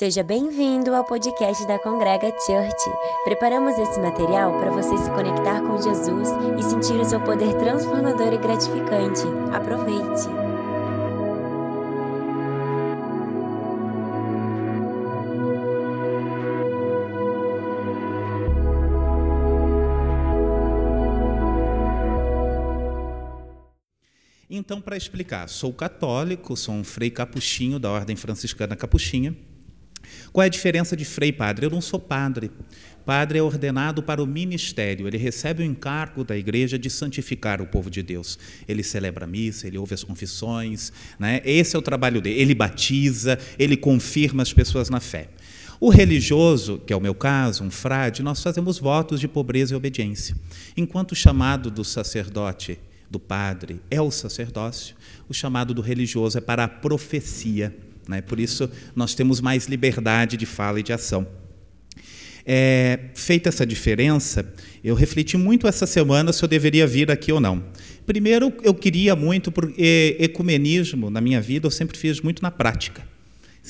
Seja bem-vindo ao podcast da Congrega Church. Preparamos esse material para você se conectar com Jesus e sentir o seu poder transformador e gratificante. Aproveite! Então, para explicar, sou católico, sou um frei capuchinho da Ordem Franciscana Capuchinha. Qual é a diferença de frei padre? Eu não sou padre. Padre é ordenado para o ministério, ele recebe o encargo da igreja de santificar o povo de Deus. Ele celebra a missa, ele ouve as confissões, né? esse é o trabalho dele. Ele batiza, ele confirma as pessoas na fé. O religioso, que é o meu caso, um frade, nós fazemos votos de pobreza e obediência. Enquanto o chamado do sacerdote, do padre, é o sacerdócio, o chamado do religioso é para a profecia. Né? Por isso, nós temos mais liberdade de fala e de ação. É, feita essa diferença, eu refleti muito essa semana se eu deveria vir aqui ou não. Primeiro, eu queria muito, porque ecumenismo na minha vida eu sempre fiz muito na prática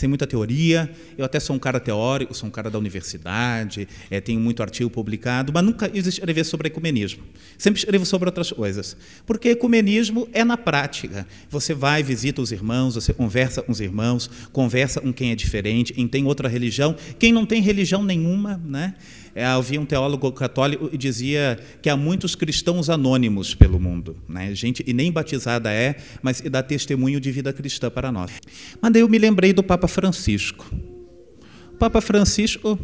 sem muita teoria. Eu até sou um cara teórico, sou um cara da universidade, é, tenho muito artigo publicado, mas nunca escrevi sobre ecumenismo. Sempre escrevo sobre outras coisas. Porque ecumenismo é na prática. Você vai, visita os irmãos, você conversa com os irmãos, conversa com quem é diferente, quem tem outra religião, quem não tem religião nenhuma, né? É, havia um teólogo católico que dizia que há muitos cristãos anônimos pelo mundo, né? Gente e nem batizada é, mas dá testemunho de vida cristã para nós. Mas daí eu me lembrei do Papa Francisco. O Papa Francisco,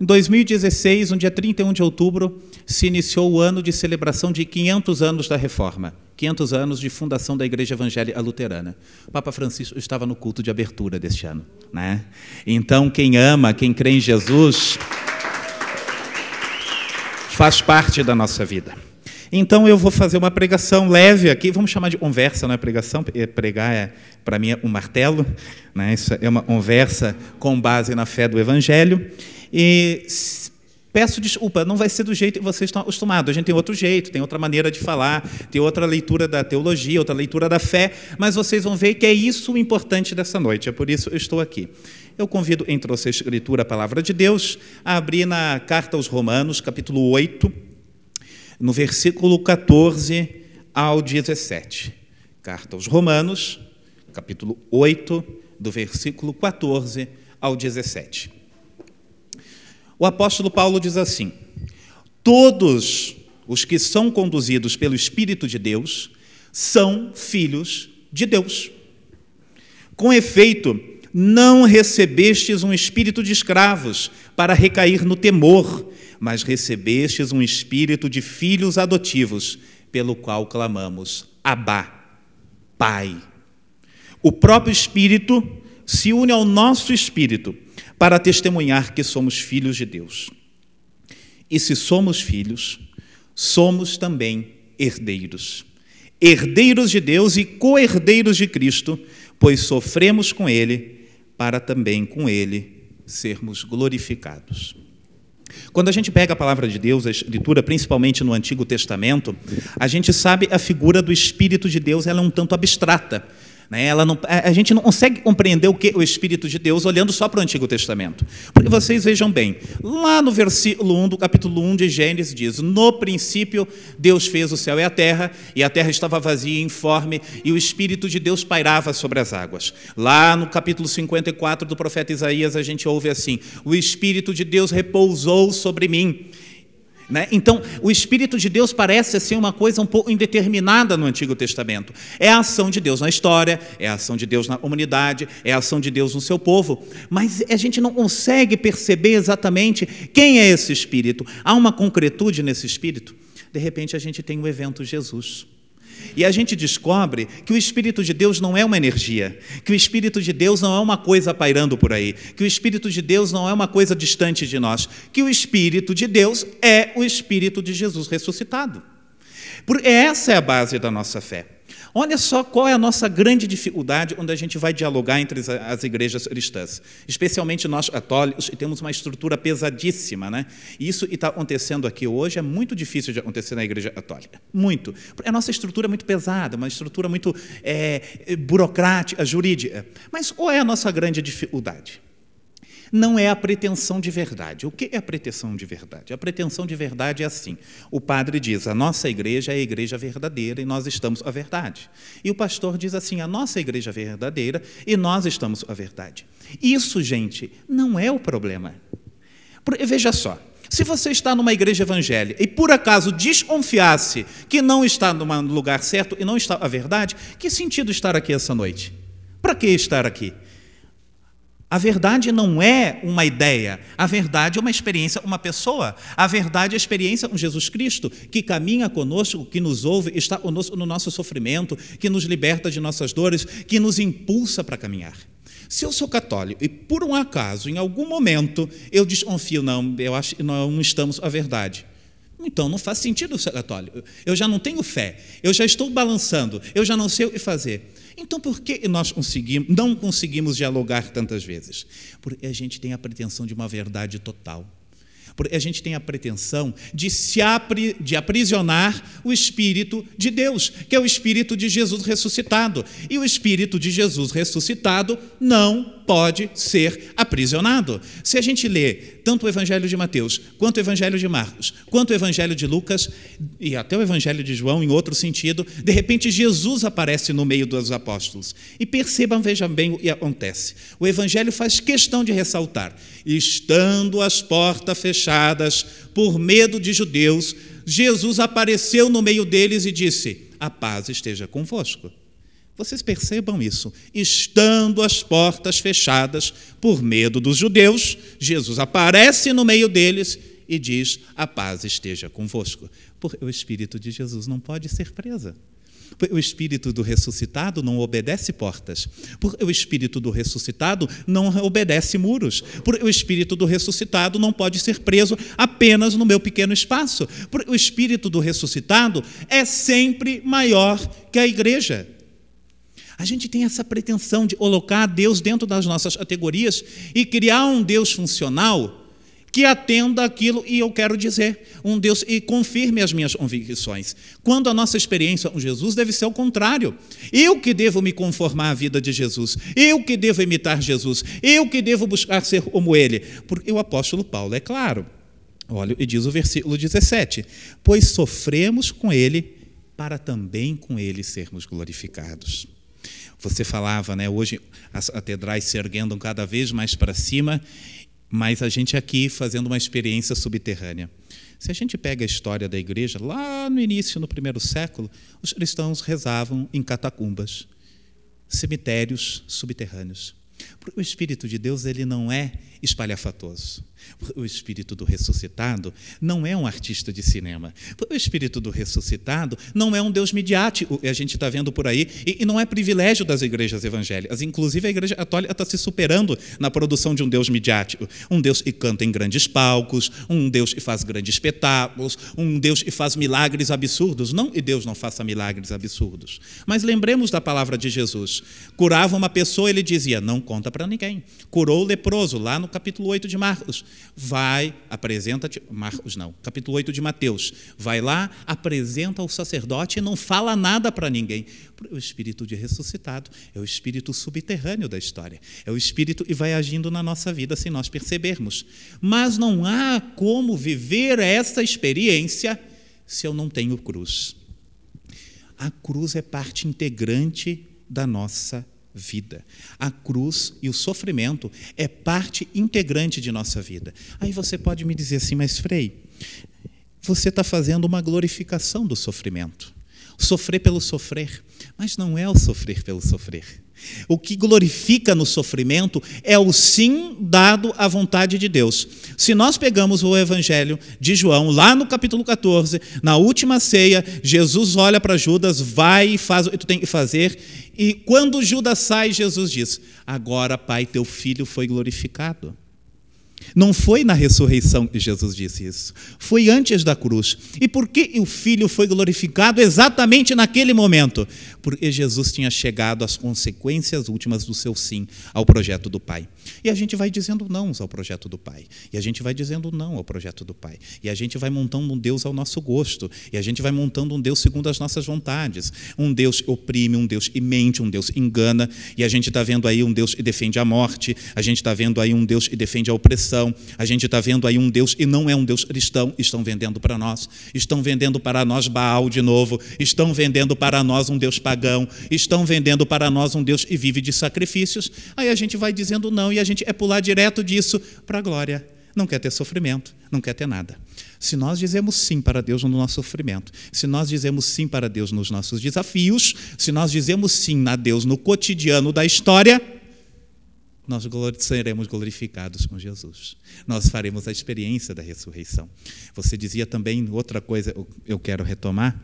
em 2016, no dia 31 de outubro, se iniciou o ano de celebração de 500 anos da Reforma. 500 anos de fundação da Igreja Evangélica Luterana. O Papa Francisco estava no culto de abertura deste ano. Né? Então, quem ama, quem crê em Jesus, faz parte da nossa vida. Então eu vou fazer uma pregação leve aqui, vamos chamar de conversa, não é pregação, pregar é, para mim é um martelo, né? Isso é uma conversa com base na fé do Evangelho. E peço desculpa, não vai ser do jeito que vocês estão acostumados. A gente tem outro jeito, tem outra maneira de falar, tem outra leitura da teologia, outra leitura da fé, mas vocês vão ver que é isso o importante dessa noite, é por isso eu estou aqui. Eu convido, em trouxe a Escritura, a palavra de Deus, a abrir na carta aos Romanos, capítulo 8, no versículo 14 ao 17. Carta aos Romanos, capítulo 8, do versículo 14 ao 17. O apóstolo Paulo diz assim: Todos os que são conduzidos pelo Espírito de Deus são filhos de Deus. Com efeito, não recebestes um espírito de escravos para recair no temor, mas recebestes um espírito de filhos adotivos, pelo qual clamamos: Abá, Pai. O próprio Espírito se une ao nosso espírito para testemunhar que somos filhos de Deus. E se somos filhos, somos também herdeiros. Herdeiros de Deus e co-herdeiros de Cristo, pois sofremos com Ele para também com ele sermos glorificados. Quando a gente pega a palavra de Deus, a Escritura, principalmente no Antigo Testamento, a gente sabe a figura do Espírito de Deus ela é um tanto abstrata. Né? Ela não, a gente não consegue compreender o que o Espírito de Deus olhando só para o Antigo Testamento. Porque vocês vejam bem, lá no versículo 1 do capítulo 1 de Gênesis diz: No princípio Deus fez o céu e a terra, e a terra estava vazia e informe, e o Espírito de Deus pairava sobre as águas. Lá no capítulo 54 do profeta Isaías a gente ouve assim: O Espírito de Deus repousou sobre mim né? Então, o Espírito de Deus parece ser uma coisa um pouco indeterminada no Antigo Testamento. É a ação de Deus na história, é a ação de Deus na comunidade, é a ação de Deus no seu povo, mas a gente não consegue perceber exatamente quem é esse Espírito. Há uma concretude nesse Espírito? De repente, a gente tem o evento Jesus. E a gente descobre que o Espírito de Deus não é uma energia, que o Espírito de Deus não é uma coisa pairando por aí, que o Espírito de Deus não é uma coisa distante de nós, que o Espírito de Deus é o Espírito de Jesus ressuscitado. Porque essa é a base da nossa fé. Olha só qual é a nossa grande dificuldade quando a gente vai dialogar entre as igrejas cristãs, especialmente nós católicos, temos uma estrutura pesadíssima. Né? Isso está acontecendo aqui hoje é muito difícil de acontecer na igreja católica. Muito. A nossa estrutura é muito pesada, uma estrutura muito é, burocrática, jurídica. Mas qual é a nossa grande dificuldade? Não é a pretensão de verdade. O que é a pretensão de verdade? A pretensão de verdade é assim: o padre diz, a nossa igreja é a igreja verdadeira e nós estamos a verdade. E o pastor diz assim, a nossa igreja é verdadeira e nós estamos a verdade. Isso, gente, não é o problema. Veja só, se você está numa igreja evangélica e por acaso desconfiasse que não está no lugar certo e não está a verdade, que sentido estar aqui essa noite? Para que estar aqui? A verdade não é uma ideia, a verdade é uma experiência, uma pessoa. A verdade é a experiência com Jesus Cristo, que caminha conosco, que nos ouve, está conosco no nosso sofrimento, que nos liberta de nossas dores, que nos impulsa para caminhar. Se eu sou católico e por um acaso, em algum momento, eu desconfio, não, eu acho que não estamos a verdade. Então não faz sentido ser católico. Eu já não tenho fé, eu já estou balançando, eu já não sei o que fazer. Então, por que nós conseguimos, não conseguimos dialogar tantas vezes? Porque a gente tem a pretensão de uma verdade total. Porque a gente tem a pretensão de se apri, de aprisionar o Espírito de Deus, que é o Espírito de Jesus ressuscitado. E o Espírito de Jesus ressuscitado não pode ser aprisionado. Se a gente lê tanto o Evangelho de Mateus, quanto o Evangelho de Marcos, quanto o Evangelho de Lucas, e até o Evangelho de João, em outro sentido, de repente Jesus aparece no meio dos apóstolos. E percebam, vejam bem o que acontece. O Evangelho faz questão de ressaltar: estando as portas fechadas por medo de judeus, Jesus apareceu no meio deles e disse: A paz esteja convosco. Vocês percebam isso. Estando as portas fechadas por medo dos judeus, Jesus aparece no meio deles e diz: A paz esteja convosco. Porque o Espírito de Jesus não pode ser presa. O espírito do ressuscitado não obedece portas. O espírito do ressuscitado não obedece muros. O espírito do ressuscitado não pode ser preso apenas no meu pequeno espaço. O espírito do ressuscitado é sempre maior que a igreja. A gente tem essa pretensão de colocar Deus dentro das nossas categorias e criar um Deus funcional que atenda aquilo e eu quero dizer, um Deus e confirme as minhas convicções. Quando a nossa experiência com Jesus deve ser o contrário. Eu que devo me conformar à vida de Jesus, eu que devo imitar Jesus, eu que devo buscar ser como ele. Porque o apóstolo Paulo é claro. Olha, e diz o versículo 17: Pois sofremos com ele para também com ele sermos glorificados. Você falava, né? Hoje as catedrais se erguendo cada vez mais para cima, mas a gente aqui fazendo uma experiência subterrânea. Se a gente pega a história da igreja, lá no início, no primeiro século, os cristãos rezavam em catacumbas, cemitérios subterrâneos. O Espírito de Deus ele não é espalhafatoso. O espírito do ressuscitado não é um artista de cinema. O espírito do ressuscitado não é um Deus midiático, a gente está vendo por aí, e, não é privilégio das igrejas evangélicas. Inclusive, a igreja católica está se superando na produção de um Deus midiático. Um Deus que canta em grandes palcos, um Deus que faz grandes espetáculos, um Deus que faz milagres absurdos. Não que Deus não faça milagres absurdos. Mas lembremos da palavra de Jesus. Curava uma pessoa, ele dizia: Não conta para ninguém. Curou o leproso, lá no capítulo 8 de Marcos vai, apresenta-te, Marcos não, capítulo 8 de Mateus, vai lá, apresenta o sacerdote e não fala nada para ninguém. O espírito de ressuscitado é o espírito subterrâneo da história, é o espírito que vai agindo na nossa vida sem nós percebermos. Mas não há como viver essa experiência se eu não tenho cruz. A cruz é parte integrante da nossa vida. A cruz e o sofrimento é parte integrante de nossa vida. Aí você pode me dizer assim, mas Frei, você está fazendo uma glorificação do sofrimento. Sofrer pelo sofrer. Mas não é o sofrer pelo sofrer. O que glorifica no sofrimento é o sim dado à vontade de Deus. Se nós pegamos o Evangelho de João, lá no capítulo 14, na última ceia, Jesus olha para Judas, vai e faz o que tu tem que fazer, e quando Judas sai, Jesus diz: Agora, Pai, teu filho foi glorificado. Não foi na ressurreição que Jesus disse isso. Foi antes da cruz. E por que o Filho foi glorificado exatamente naquele momento? Porque Jesus tinha chegado às consequências últimas do seu sim ao projeto do Pai. E a gente vai dizendo não ao projeto do Pai. E a gente vai dizendo não ao projeto do Pai. E a gente vai montando um Deus ao nosso gosto. E a gente vai montando um Deus segundo as nossas vontades. Um Deus oprime, um Deus que mente, um Deus que engana. E a gente está vendo aí um Deus que defende a morte. A gente está vendo aí um Deus que defende a opressão. A gente está vendo aí um Deus e não é um Deus cristão. Estão vendendo para nós. Estão vendendo para nós Baal de novo. Estão vendendo para nós um Deus pagão. Estão vendendo para nós um Deus que vive de sacrifícios. Aí a gente vai dizendo não e a gente é pular direto disso para a glória. Não quer ter sofrimento, não quer ter nada. Se nós dizemos sim para Deus no nosso sofrimento, se nós dizemos sim para Deus nos nossos desafios, se nós dizemos sim a Deus no cotidiano da história, nós seremos glorificados com Jesus. Nós faremos a experiência da ressurreição. Você dizia também outra coisa, eu quero retomar,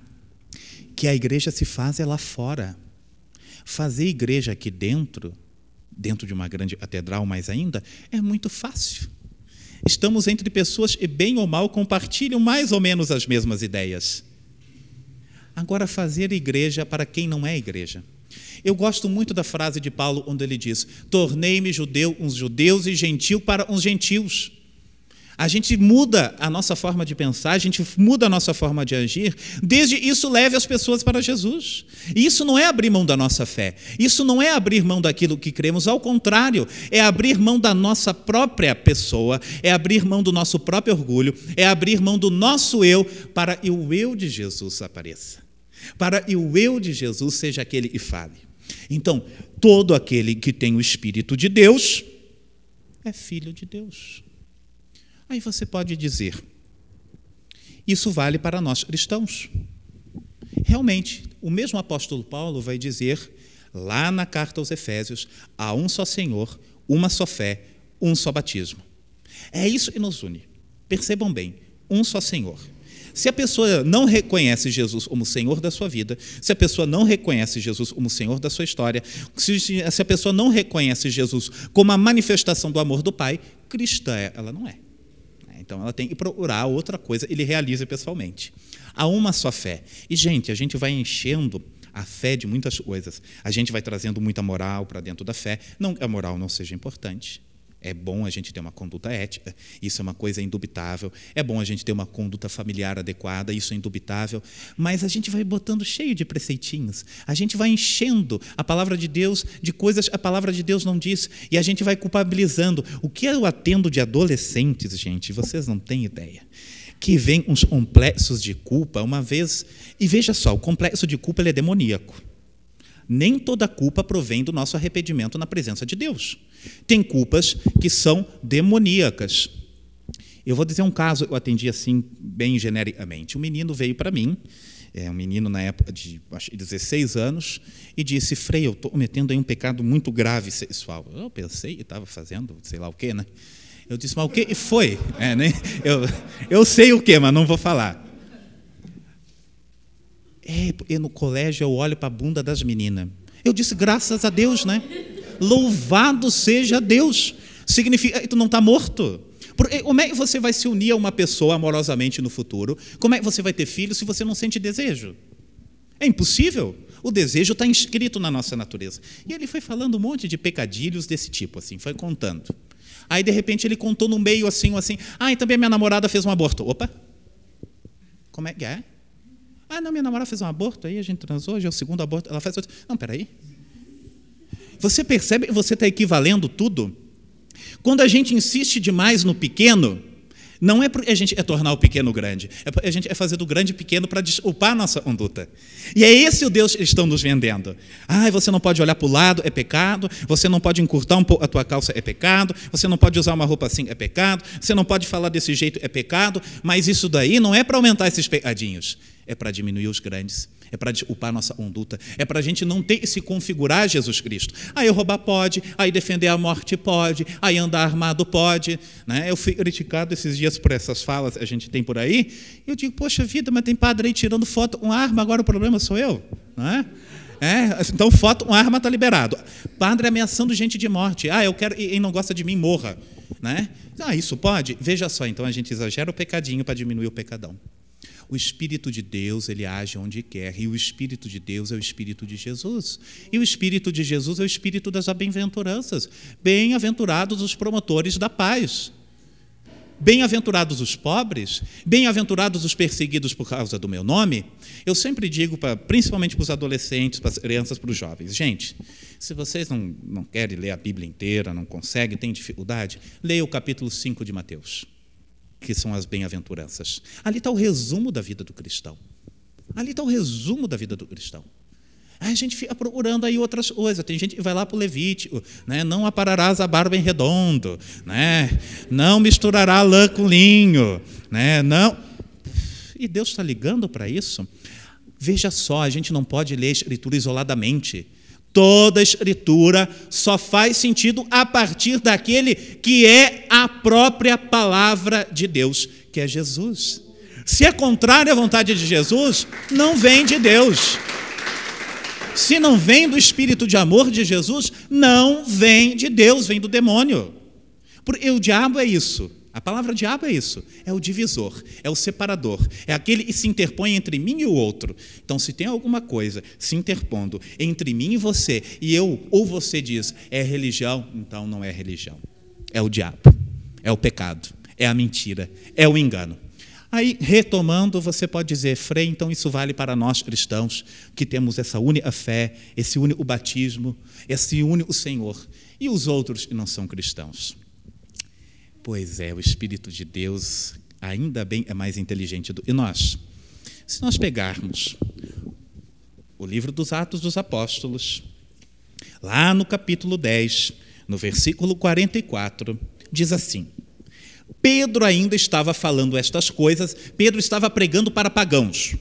que a igreja se faz é lá fora. Fazer igreja aqui dentro, dentro de uma grande catedral mais ainda, é muito fácil. Estamos entre pessoas que, bem ou mal, compartilham mais ou menos as mesmas ideias. Agora, fazer igreja para quem não é igreja. Eu gosto muito da frase de Paulo, onde ele diz: Tornei-me judeu, uns judeus e gentil para uns gentios. A gente muda a nossa forma de pensar, a gente muda a nossa forma de agir, desde isso leve as pessoas para Jesus. E isso não é abrir mão da nossa fé, isso não é abrir mão daquilo que cremos, ao contrário, é abrir mão da nossa própria pessoa, é abrir mão do nosso próprio orgulho, é abrir mão do nosso eu para que o eu de Jesus apareça, para que o eu de Jesus seja aquele que fale. Então, todo aquele que tem o Espírito de Deus é filho de Deus. Aí você pode dizer, isso vale para nós cristãos. Realmente, o mesmo apóstolo Paulo vai dizer lá na carta aos Efésios: há um só Senhor, uma só fé, um só batismo. É isso que nos une. Percebam bem: um só Senhor. Se a pessoa não reconhece Jesus como Senhor da sua vida, se a pessoa não reconhece Jesus como Senhor da sua história, se, a pessoa não reconhece Jesus como a manifestação do amor do Pai, cristã ela não é. Então ela tem que procurar outra coisa, ele realiza pessoalmente. Há uma só fé. E, gente, a gente vai enchendo a fé de muitas coisas. A gente vai trazendo muita moral para dentro da fé. Não que a moral não seja importante. É bom a gente ter uma conduta ética, isso é uma coisa indubitável. É bom a gente ter uma conduta familiar adequada, isso é indubitável. Mas a gente vai botando cheio de preceitinhos. A gente vai enchendo a palavra de Deus de coisas que a palavra de Deus não diz. E a gente vai culpabilizando. O que eu atendo de adolescentes, gente, vocês não têm ideia. Que vem uns complexos de culpa uma vez. E veja só, o complexo de culpa é demoníaco. Nem toda culpa provém do nosso arrependimento na presença de Deus. Tem culpas que são demoníacas. Eu vou dizer um caso, eu atendi assim, bem genericamente. Um menino veio para mim, é um menino na época de acho, 16 anos, e disse: Frei, eu estou cometendo aí um pecado muito grave sexual. Eu pensei e estava fazendo sei lá o quê, né? Eu disse: Mas o que foi? É, né? eu, eu sei o que, mas não vou falar. É, e no colégio eu olho para a bunda das meninas. Eu disse: Graças a Deus, né? Louvado seja Deus. Significa tu não está morto. Como é que você vai se unir a uma pessoa amorosamente no futuro? Como é que você vai ter filhos se você não sente desejo? É impossível. O desejo está inscrito na nossa natureza. E ele foi falando um monte de pecadilhos desse tipo, assim, foi contando. Aí, de repente, ele contou no meio assim, assim, ah, e também minha namorada fez um aborto. Opa! Como é que é? Ah, não, minha namorada fez um aborto, aí a gente transou, hoje é o segundo aborto, ela faz outro. Não, peraí. Você percebe você está equivalendo tudo? Quando a gente insiste demais no pequeno, não é a gente é tornar o pequeno grande, é a gente é fazer do grande pequeno para desculpar a nossa conduta. E é esse o Deus que eles estão nos vendendo. Ah, você não pode olhar para o lado, é pecado. Você não pode encurtar um pouco a tua calça, é pecado. Você não pode usar uma roupa assim, é pecado. Você não pode falar desse jeito, é pecado. Mas isso daí não é para aumentar esses pecadinhos, é para diminuir os grandes é para desculpar a nossa conduta, é para a gente não ter se configurar Jesus Cristo. Aí roubar pode, aí defender a morte pode, aí andar armado pode. Né? Eu fui criticado esses dias por essas falas que a gente tem por aí, e eu digo, poxa vida, mas tem padre aí tirando foto com arma, agora o problema sou eu. Não é? É, então, foto com arma está liberado. Padre ameaçando gente de morte. Ah, eu quero, e não gosta de mim, morra. Né? Ah, isso pode? Veja só, então a gente exagera o pecadinho para diminuir o pecadão. O Espírito de Deus, ele age onde quer, e o Espírito de Deus é o Espírito de Jesus. E o Espírito de Jesus é o Espírito das bem-aventuranças. Bem-aventurados os promotores da paz. Bem-aventurados os pobres, bem-aventurados os perseguidos por causa do meu nome. Eu sempre digo, pra, principalmente para os adolescentes, para as crianças, para os jovens: gente, se vocês não, não querem ler a Bíblia inteira, não conseguem, têm dificuldade, leia o capítulo 5 de Mateus, que são as bem-aventuranças. Ali está o resumo da vida do cristão. Ali está o resumo da vida do cristão. Aí a gente fica procurando aí outras coisas. Tem gente que vai lá para o Levítico, né? não apararás a barba em redondo, né? não misturará lã com linho, né? não. E Deus está ligando para isso? Veja só, a gente não pode ler a Escritura isoladamente. Toda Escritura só faz sentido a partir daquele que é a própria palavra de Deus, que é Jesus. Se é contrário à vontade de Jesus, não vem de Deus. Se não vem do espírito de amor de Jesus, não vem de Deus, vem do demônio. Porque o diabo é isso. A palavra diabo é isso, é o divisor, é o separador, é aquele que se interpõe entre mim e o outro. Então, se tem alguma coisa se interpondo entre mim e você, e eu ou você diz é religião, então não é religião. É o diabo, é o pecado, é a mentira, é o engano. Aí, retomando, você pode dizer, Frei, então isso vale para nós cristãos, que temos essa única fé, esse único batismo, esse único Senhor. E os outros que não são cristãos? Pois é, o Espírito de Deus ainda bem é mais inteligente do que nós. Se nós pegarmos o livro dos Atos dos Apóstolos, lá no capítulo 10, no versículo 44, diz assim: Pedro ainda estava falando estas coisas, Pedro estava pregando para pagãos.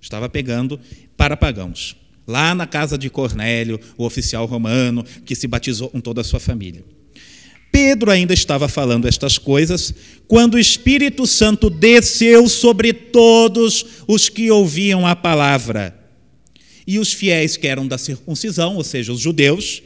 Estava pegando para pagãos. Lá na casa de Cornélio, o oficial romano, que se batizou com toda a sua família. Pedro ainda estava falando estas coisas quando o Espírito Santo desceu sobre todos os que ouviam a palavra. E os fiéis que eram da circuncisão, ou seja, os judeus,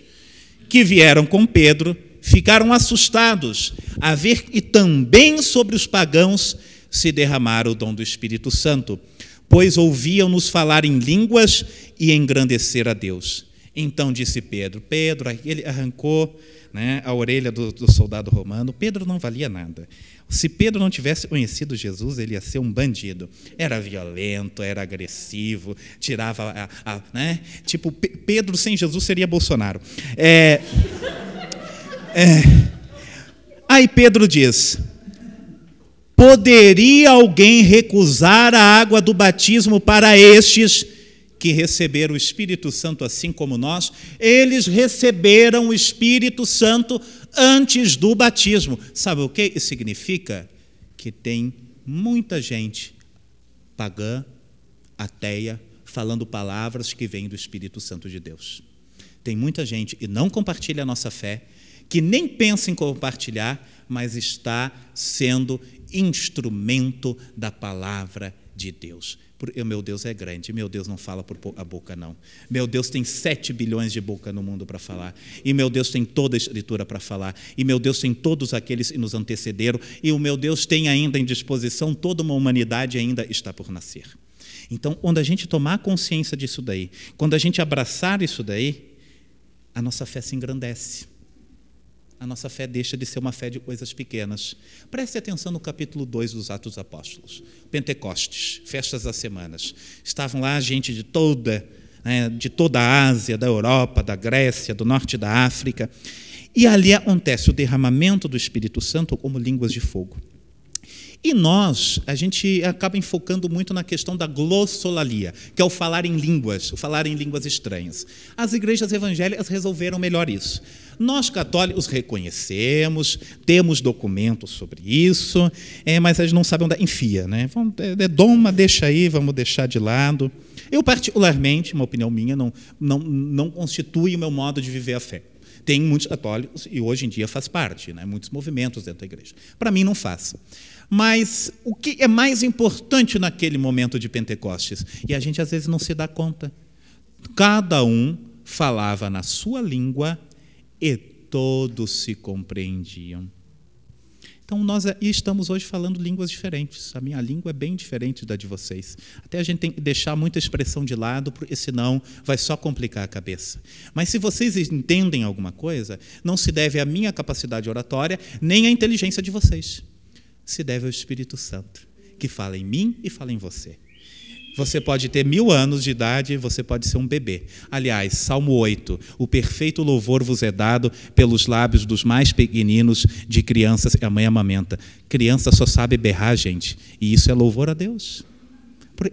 que vieram com Pedro, ficaram assustados a ver que também sobre os pagãos se derramara o dom do Espírito Santo, pois ouviam-nos falar em línguas e engrandecer a Deus. Então disse Pedro: Pedro, ele arrancou né, a orelha do, do soldado romano. Pedro não valia nada. Se Pedro não tivesse conhecido Jesus, ele ia ser um bandido. Era violento, era agressivo, tirava a. a né? Tipo, Pedro sem Jesus seria Bolsonaro. É. É. Aí Pedro diz: Poderia alguém recusar a água do batismo para estes que receberam o Espírito Santo assim como nós? Eles receberam o Espírito Santo antes do batismo. Sabe o que isso significa? Que tem muita gente pagã, ateia, falando palavras que vêm do Espírito Santo de Deus. Tem muita gente e não compartilha a nossa fé que nem pensa em compartilhar, mas está sendo instrumento da palavra de Deus. Porque meu Deus é grande, meu Deus não fala por a boca, não. Meu Deus tem sete bilhões de boca no mundo para falar. E meu Deus tem toda a escritura para falar. E meu Deus tem todos aqueles que nos antecederam. E o meu Deus tem ainda em disposição toda uma humanidade ainda está por nascer. Então, quando a gente tomar consciência disso daí, quando a gente abraçar isso daí, a nossa fé se engrandece a nossa fé deixa de ser uma fé de coisas pequenas. Preste atenção no capítulo 2 dos Atos dos Apóstolos. Pentecostes, festas das semanas. Estavam lá gente de toda, né, de toda a Ásia, da Europa, da Grécia, do norte da África. E ali acontece o derramamento do Espírito Santo como línguas de fogo. E nós, a gente acaba enfocando muito na questão da glossolalia, que é o falar em línguas, o falar em línguas estranhas. As igrejas evangélicas resolveram melhor isso. Nós católicos reconhecemos, temos documentos sobre isso, é, mas gente não sabe onde enfia. Né? É, é doma, deixa aí, vamos deixar de lado. Eu, particularmente, uma opinião minha, não, não, não constitui o meu modo de viver a fé. Tem muitos católicos, e hoje em dia faz parte, né? muitos movimentos dentro da igreja. Para mim, não faz. Mas o que é mais importante naquele momento de Pentecostes? E a gente às vezes não se dá conta. Cada um falava na sua língua e todos se compreendiam. Então, nós estamos hoje falando línguas diferentes. A minha língua é bem diferente da de vocês. Até a gente tem que deixar muita expressão de lado, porque senão vai só complicar a cabeça. Mas se vocês entendem alguma coisa, não se deve à minha capacidade oratória, nem à inteligência de vocês. Se deve ao Espírito Santo, que fala em mim e fala em você. Você pode ter mil anos de idade, você pode ser um bebê. Aliás, Salmo 8: O perfeito louvor vos é dado pelos lábios dos mais pequeninos de crianças. A mãe amamenta. Criança só sabe berrar, gente. E isso é louvor a Deus.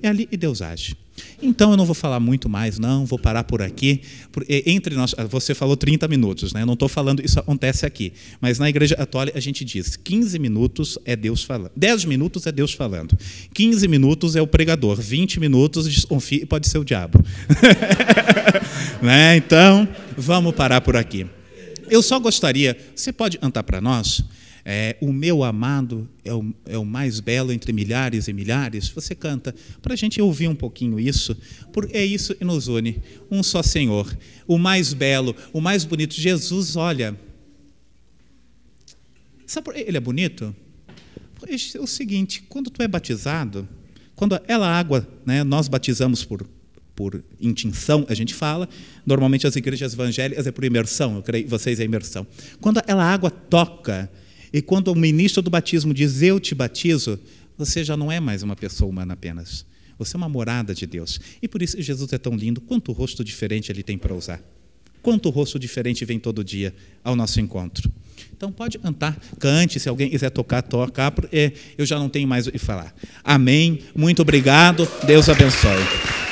É ali e Deus age. Então eu não vou falar muito mais, não, vou parar por aqui. Entre nós, você falou 30 minutos, né? Eu não estou falando, isso acontece aqui. Mas na igreja católica a gente diz: 15 minutos é Deus falando. 10 minutos é Deus falando. 15 minutos é o pregador. 20 minutos, desconfie, pode ser o diabo. né? Então, vamos parar por aqui. Eu só gostaria, você pode andar para nós? É, o meu amado é o, é o, mais belo entre milhares e milhares. Você canta para a gente ouvir um pouquinho isso, porque é isso que nos une. Um só Senhor, o mais belo, o mais bonito. Jesus, olha. Sabe por ele é bonito? É o seguinte: quando tu é batizado, quando aquela água, né, nós batizamos por por intinção, a gente fala. Normalmente as igrejas evangélicas é por imersão, eu creio vocês é imersão. Quando aquela água toca e quando o ministro do batismo diz eu te batizo, você já não é mais uma pessoa humana apenas. Você é uma morada de Deus. E por isso Jesus é tão lindo. Quanto rosto diferente ele tem para usar. Quanto rosto diferente vem todo dia ao nosso encontro. Então pode cantar, cante, se alguém quiser tocar, toca, eu já não tenho mais o que falar. Amém. Muito obrigado. Deus abençoe.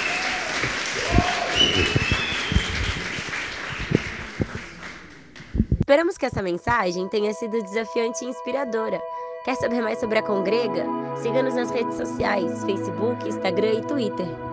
Esperamos que essa mensagem tenha sido desafiante e inspiradora. Quer saber mais sobre a Congrega? Siga-nos nas redes sociais, Facebook, Instagram e Twitter.